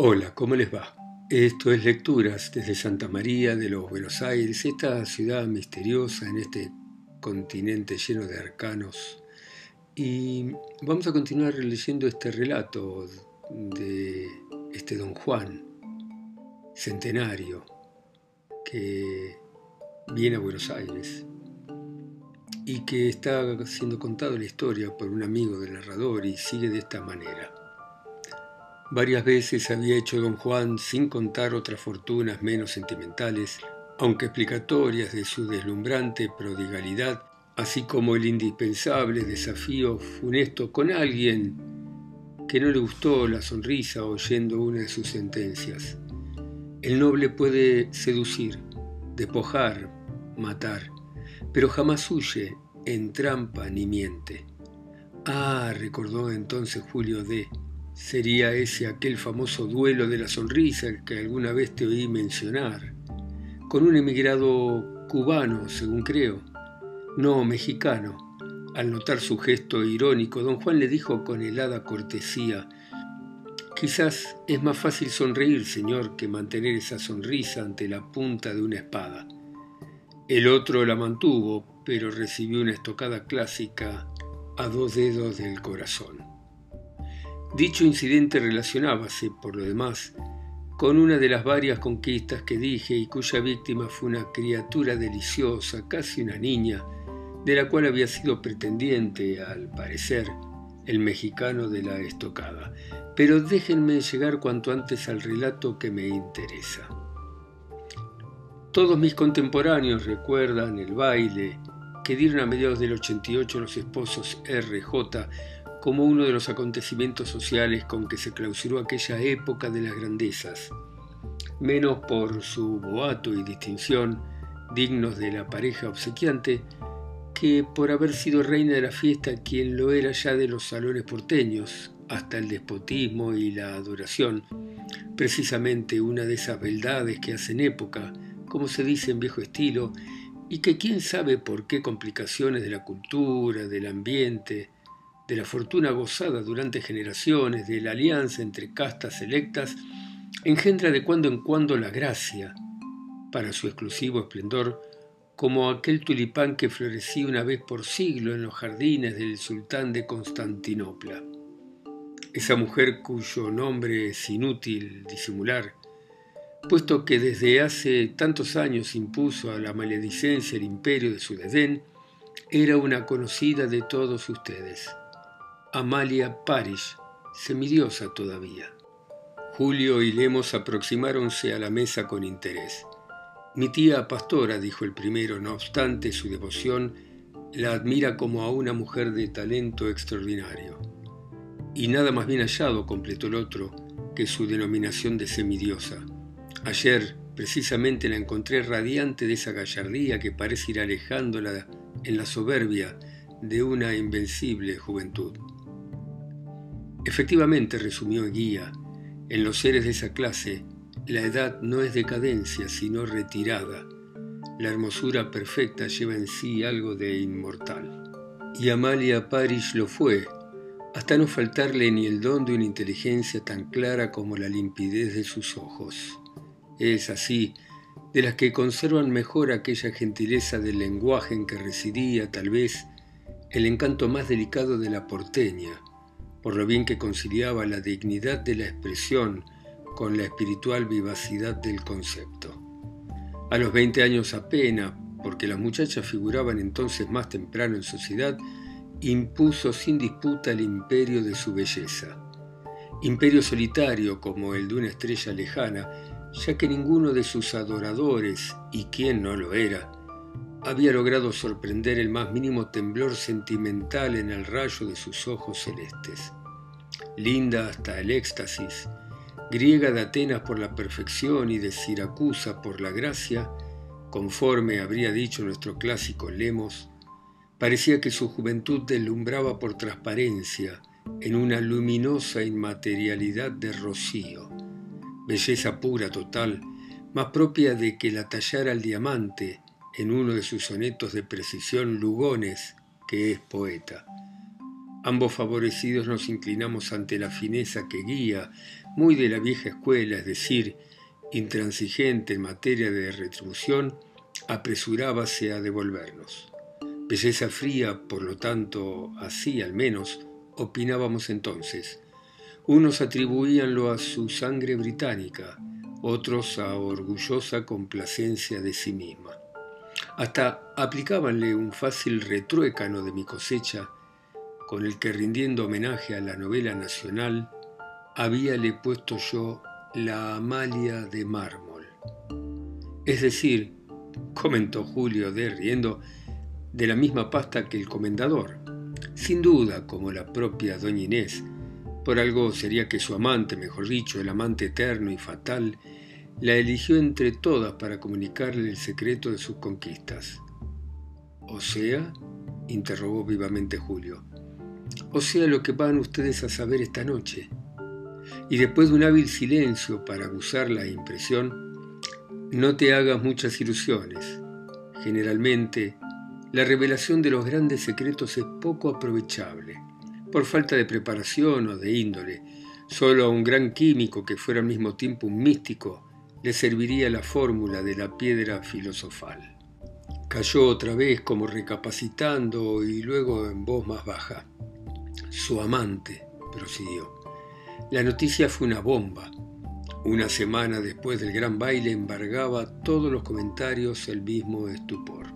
Hola, ¿cómo les va? Esto es Lecturas desde Santa María de los Buenos Aires, esta ciudad misteriosa en este continente lleno de arcanos. Y vamos a continuar leyendo este relato de este don Juan, centenario, que viene a Buenos Aires y que está siendo contado la historia por un amigo del narrador y sigue de esta manera. Varias veces había hecho don Juan, sin contar otras fortunas menos sentimentales, aunque explicatorias de su deslumbrante prodigalidad, así como el indispensable desafío funesto con alguien que no le gustó la sonrisa oyendo una de sus sentencias. El noble puede seducir, despojar, matar, pero jamás huye, entrampa ni miente. Ah, recordó entonces Julio D Sería ese aquel famoso duelo de la sonrisa que alguna vez te oí mencionar, con un emigrado cubano, según creo, no mexicano. Al notar su gesto irónico, don Juan le dijo con helada cortesía, Quizás es más fácil sonreír, señor, que mantener esa sonrisa ante la punta de una espada. El otro la mantuvo, pero recibió una estocada clásica a dos dedos del corazón. Dicho incidente relacionábase, por lo demás, con una de las varias conquistas que dije y cuya víctima fue una criatura deliciosa, casi una niña, de la cual había sido pretendiente, al parecer, el mexicano de la estocada. Pero déjenme llegar cuanto antes al relato que me interesa. Todos mis contemporáneos recuerdan el baile que dieron a mediados del 88 los esposos RJ como uno de los acontecimientos sociales con que se clausuró aquella época de las grandezas, menos por su boato y distinción, dignos de la pareja obsequiante, que por haber sido reina de la fiesta quien lo era ya de los salones porteños, hasta el despotismo y la adoración, precisamente una de esas beldades que hacen época, como se dice en viejo estilo, y que quién sabe por qué complicaciones de la cultura, del ambiente, de la fortuna gozada durante generaciones, de la alianza entre castas selectas, engendra de cuando en cuando la gracia, para su exclusivo esplendor, como aquel tulipán que florecía una vez por siglo en los jardines del sultán de Constantinopla. Esa mujer cuyo nombre es inútil disimular, puesto que desde hace tantos años impuso a la maledicencia el imperio de su desdén, era una conocida de todos ustedes. Amalia Parish, semidiosa todavía. Julio y Lemos aproximáronse a la mesa con interés. Mi tía pastora, dijo el primero, no obstante su devoción, la admira como a una mujer de talento extraordinario. Y nada más bien hallado, completó el otro, que su denominación de semidiosa. Ayer, precisamente, la encontré radiante de esa gallardía que parece ir alejándola en la soberbia de una invencible juventud. Efectivamente, resumió Guía, en los seres de esa clase, la edad no es decadencia, sino retirada. La hermosura perfecta lleva en sí algo de inmortal. Y Amalia Parish lo fue, hasta no faltarle ni el don de una inteligencia tan clara como la limpidez de sus ojos. Es así, de las que conservan mejor aquella gentileza del lenguaje en que residía, tal vez, el encanto más delicado de la porteña, por lo bien que conciliaba la dignidad de la expresión con la espiritual vivacidad del concepto. A los 20 años apenas, porque las muchachas figuraban entonces más temprano en sociedad, impuso sin disputa el imperio de su belleza. Imperio solitario como el de una estrella lejana, ya que ninguno de sus adoradores, y quien no lo era, había logrado sorprender el más mínimo temblor sentimental en el rayo de sus ojos celestes. Linda hasta el éxtasis, griega de Atenas por la perfección y de Siracusa por la gracia, conforme habría dicho nuestro clásico Lemos, parecía que su juventud deslumbraba por transparencia en una luminosa inmaterialidad de rocío, belleza pura total, más propia de que la tallara el diamante, en uno de sus sonetos de precisión Lugones, que es poeta. Ambos favorecidos nos inclinamos ante la fineza que guía, muy de la vieja escuela, es decir, intransigente en materia de retribución, apresurábase a devolvernos. Belleza fría, por lo tanto, así al menos, opinábamos entonces. Unos atribuíanlo a su sangre británica, otros a orgullosa complacencia de sí misma. Hasta aplicábanle un fácil retruécano de mi cosecha, con el que rindiendo homenaje a la novela nacional, habíale puesto yo la Amalia de mármol. Es decir, comentó Julio de riendo, de la misma pasta que el comendador. Sin duda, como la propia doña Inés, por algo sería que su amante, mejor dicho, el amante eterno y fatal, la eligió entre todas para comunicarle el secreto de sus conquistas. ¿O sea? interrogó vivamente Julio. O sea lo que van ustedes a saber esta noche. Y después de un hábil silencio para abusar la impresión, no te hagas muchas ilusiones. Generalmente, la revelación de los grandes secretos es poco aprovechable, por falta de preparación o de índole. Solo a un gran químico que fuera al mismo tiempo un místico le serviría la fórmula de la piedra filosofal. Cayó otra vez como recapacitando y luego en voz más baja. Su amante, prosiguió. La noticia fue una bomba. Una semana después del gran baile embargaba todos los comentarios el mismo estupor.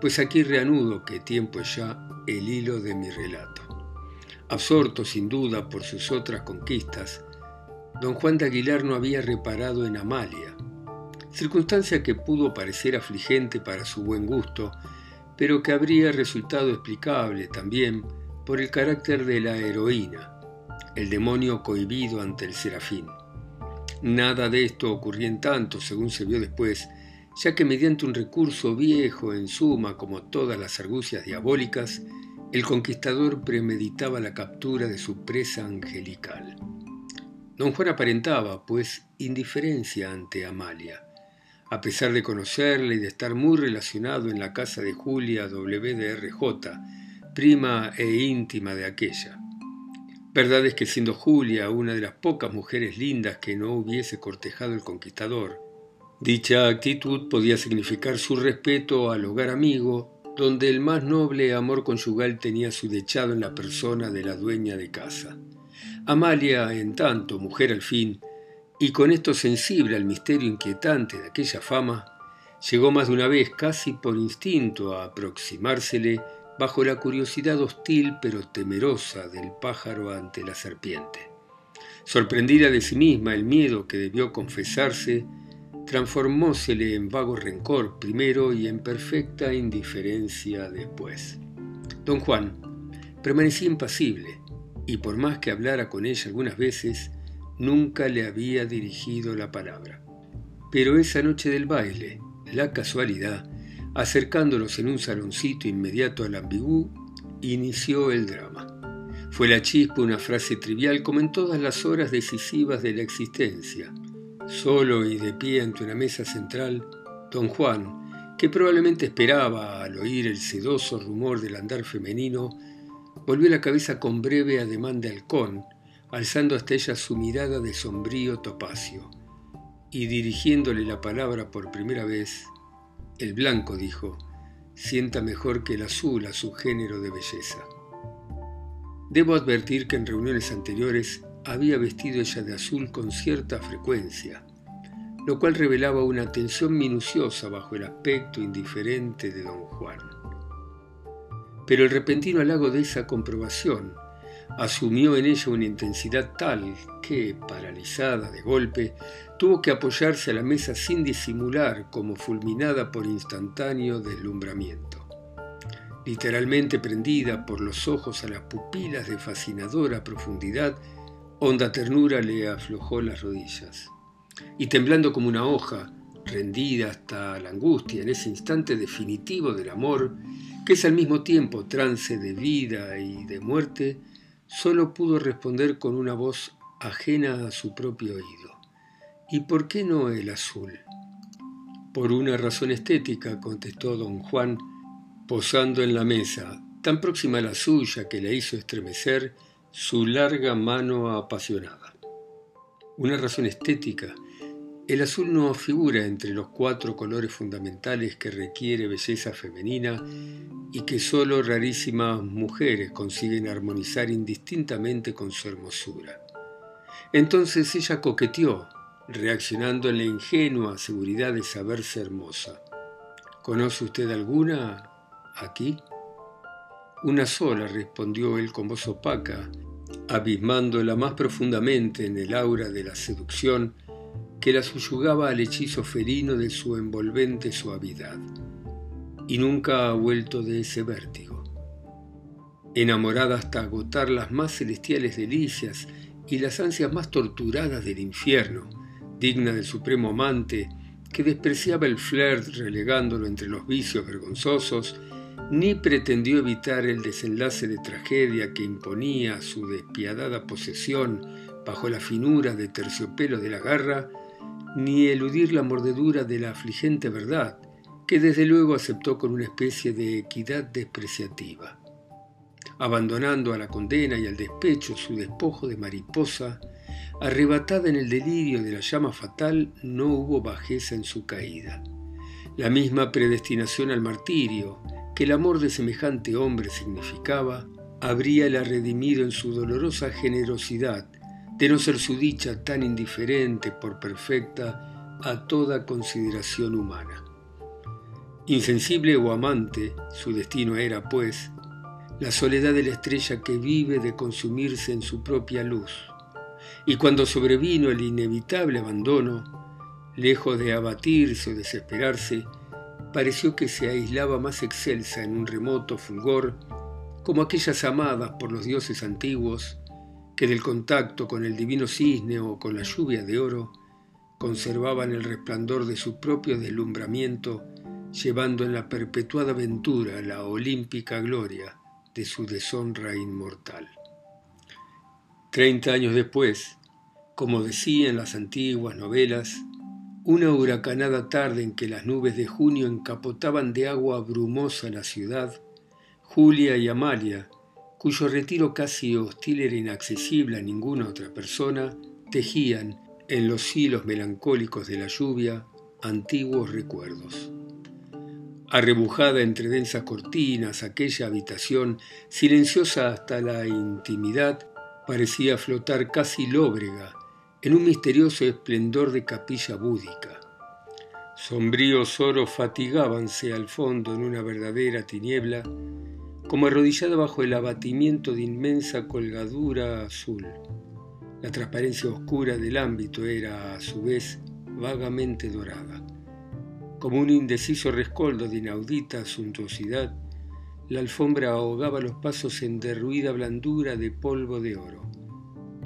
Pues aquí reanudo que tiempo es ya el hilo de mi relato. Absorto sin duda por sus otras conquistas, don Juan de Aguilar no había reparado en Amalia, circunstancia que pudo parecer afligente para su buen gusto, pero que habría resultado explicable también por el carácter de la heroína, el demonio cohibido ante el serafín. Nada de esto ocurría en tanto, según se vio después, ya que mediante un recurso viejo, en suma, como todas las argucias diabólicas, el conquistador premeditaba la captura de su presa angelical. Don Juan aparentaba, pues, indiferencia ante Amalia, a pesar de conocerla y de estar muy relacionado en la casa de Julia WDRJ, prima e íntima de aquella. Verdad es que siendo Julia una de las pocas mujeres lindas que no hubiese cortejado el conquistador, dicha actitud podía significar su respeto al hogar amigo, donde el más noble amor conyugal tenía su dechado en la persona de la dueña de casa. Amalia, en tanto, mujer al fin, y con esto sensible al misterio inquietante de aquella fama, llegó más de una vez casi por instinto a aproximársele bajo la curiosidad hostil pero temerosa del pájaro ante la serpiente. Sorprendida de sí misma, el miedo que debió confesarse transformósele en vago rencor primero y en perfecta indiferencia después. Don Juan permanecía impasible y por más que hablara con ella algunas veces, nunca le había dirigido la palabra. Pero esa noche del baile, la casualidad, acercándolos en un saloncito inmediato al ambigú, inició el drama. Fue la chispa una frase trivial como en todas las horas decisivas de la existencia. Solo y de pie ante una mesa central, don Juan, que probablemente esperaba al oír el sedoso rumor del andar femenino, volvió la cabeza con breve ademán de halcón, alzando hasta ella su mirada de sombrío topacio, y dirigiéndole la palabra por primera vez, el blanco dijo, sienta mejor que el azul a su género de belleza. Debo advertir que en reuniones anteriores había vestido ella de azul con cierta frecuencia, lo cual revelaba una atención minuciosa bajo el aspecto indiferente de don Juan. Pero el repentino halago de esa comprobación asumió en ella una intensidad tal que, paralizada de golpe, tuvo que apoyarse a la mesa sin disimular como fulminada por instantáneo deslumbramiento. Literalmente prendida por los ojos a las pupilas de fascinadora profundidad, honda ternura le aflojó las rodillas. Y temblando como una hoja, rendida hasta la angustia en ese instante definitivo del amor, que es al mismo tiempo trance de vida y de muerte, solo pudo responder con una voz ajena a su propio oído. ¿Y por qué no el azul? Por una razón estética, contestó don Juan, posando en la mesa, tan próxima a la suya que la hizo estremecer su larga mano apasionada. Una razón estética. El azul no figura entre los cuatro colores fundamentales que requiere belleza femenina y que solo rarísimas mujeres consiguen armonizar indistintamente con su hermosura. Entonces ella coqueteó, reaccionando en la ingenua seguridad de saberse hermosa. ¿Conoce usted alguna aquí? Una sola, respondió él con voz opaca, abismándola más profundamente en el aura de la seducción que la subyugaba al hechizo felino de su envolvente suavidad. Y nunca ha vuelto de ese vértigo. Enamorada hasta agotar las más celestiales delicias y las ansias más torturadas del infierno, digna del supremo amante, que despreciaba el flirt relegándolo entre los vicios vergonzosos ni pretendió evitar el desenlace de tragedia que imponía su despiadada posesión bajo la finura de terciopelo de la garra, ni eludir la mordedura de la afligente verdad, que desde luego aceptó con una especie de equidad despreciativa. Abandonando a la condena y al despecho su despojo de mariposa, arrebatada en el delirio de la llama fatal, no hubo bajeza en su caída. La misma predestinación al martirio, que el amor de semejante hombre significaba, habríala redimido en su dolorosa generosidad, de no ser su dicha tan indiferente por perfecta a toda consideración humana. Insensible o amante, su destino era, pues, la soledad de la estrella que vive de consumirse en su propia luz. Y cuando sobrevino el inevitable abandono, lejos de abatirse o desesperarse, pareció que se aislaba más excelsa en un remoto fulgor, como aquellas amadas por los dioses antiguos, que del contacto con el divino cisne o con la lluvia de oro, conservaban el resplandor de su propio deslumbramiento, llevando en la perpetuada aventura la olímpica gloria de su deshonra inmortal. Treinta años después, como decían las antiguas novelas, una huracanada tarde en que las nubes de junio encapotaban de agua brumosa la ciudad, Julia y Amalia, cuyo retiro casi hostil era inaccesible a ninguna otra persona, tejían en los hilos melancólicos de la lluvia antiguos recuerdos. Arrebujada entre densas cortinas, aquella habitación, silenciosa hasta la intimidad, parecía flotar casi lóbrega en un misterioso esplendor de capilla búdica. Sombríos oros fatigábanse al fondo en una verdadera tiniebla, como arrodillada bajo el abatimiento de inmensa colgadura azul. La transparencia oscura del ámbito era, a su vez, vagamente dorada. Como un indeciso rescoldo de inaudita suntuosidad, la alfombra ahogaba los pasos en derruida blandura de polvo de oro.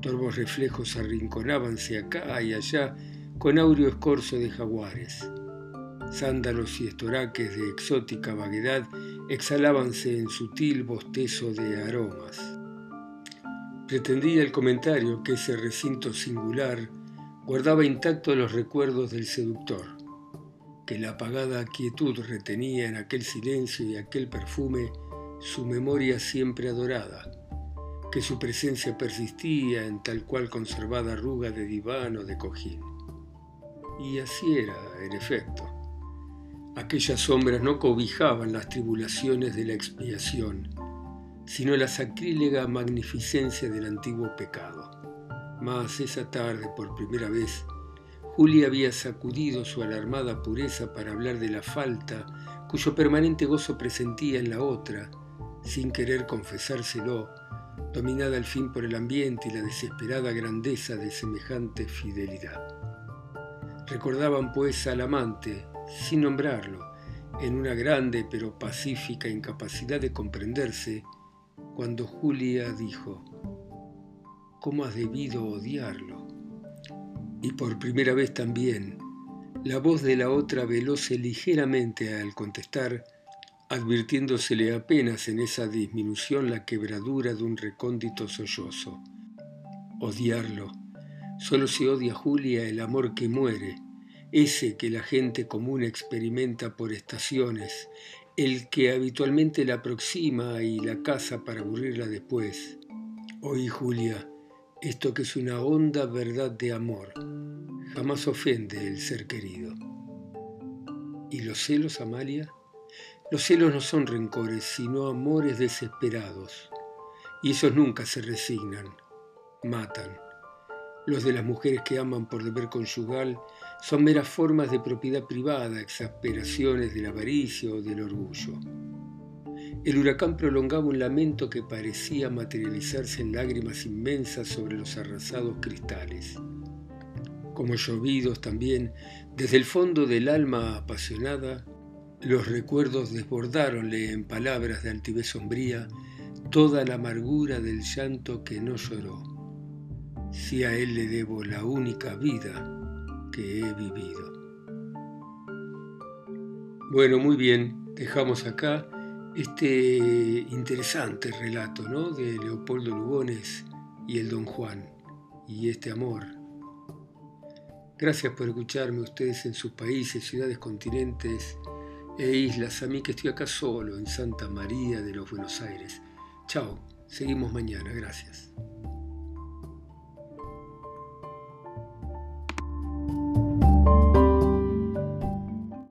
Torvos reflejos arrinconábanse acá y allá con áureo escorzo de jaguares. Sándalos y estoraques de exótica vaguedad exhalábanse en sutil bostezo de aromas. Pretendía el comentario que ese recinto singular guardaba intactos los recuerdos del seductor, que la apagada quietud retenía en aquel silencio y aquel perfume su memoria siempre adorada, que su presencia persistía en tal cual conservada arruga de diván o de cojín. Y así era, en efecto. Aquellas sombras no cobijaban las tribulaciones de la expiación, sino la sacrílega magnificencia del antiguo pecado. Mas esa tarde, por primera vez, Julia había sacudido su alarmada pureza para hablar de la falta cuyo permanente gozo presentía en la otra, sin querer confesárselo, dominada al fin por el ambiente y la desesperada grandeza de semejante fidelidad. Recordaban pues al amante, sin nombrarlo, en una grande pero pacífica incapacidad de comprenderse, cuando Julia dijo, ¿cómo has debido odiarlo? Y por primera vez también, la voz de la otra velóse ligeramente al contestar, advirtiéndosele apenas en esa disminución la quebradura de un recóndito sollozo. Odiarlo. Solo se odia Julia el amor que muere, ese que la gente común experimenta por estaciones, el que habitualmente la aproxima y la caza para aburrirla después. Oí, Julia, esto que es una honda verdad de amor, jamás ofende el ser querido. ¿Y los celos, Amalia? Los celos no son rencores, sino amores desesperados, y esos nunca se resignan, matan. Los de las mujeres que aman por deber conyugal son meras formas de propiedad privada, exasperaciones del avaricia o del orgullo. El huracán prolongaba un lamento que parecía materializarse en lágrimas inmensas sobre los arrasados cristales. Como llovidos también, desde el fondo del alma apasionada, los recuerdos desbordaronle en palabras de altivez sombría toda la amargura del llanto que no lloró. Si a él le debo la única vida que he vivido. Bueno, muy bien, dejamos acá este interesante relato ¿no? de Leopoldo Lugones y el Don Juan y este amor. Gracias por escucharme ustedes en sus países, ciudades, continentes e islas. A mí que estoy acá solo en Santa María de los Buenos Aires. Chao, seguimos mañana, gracias.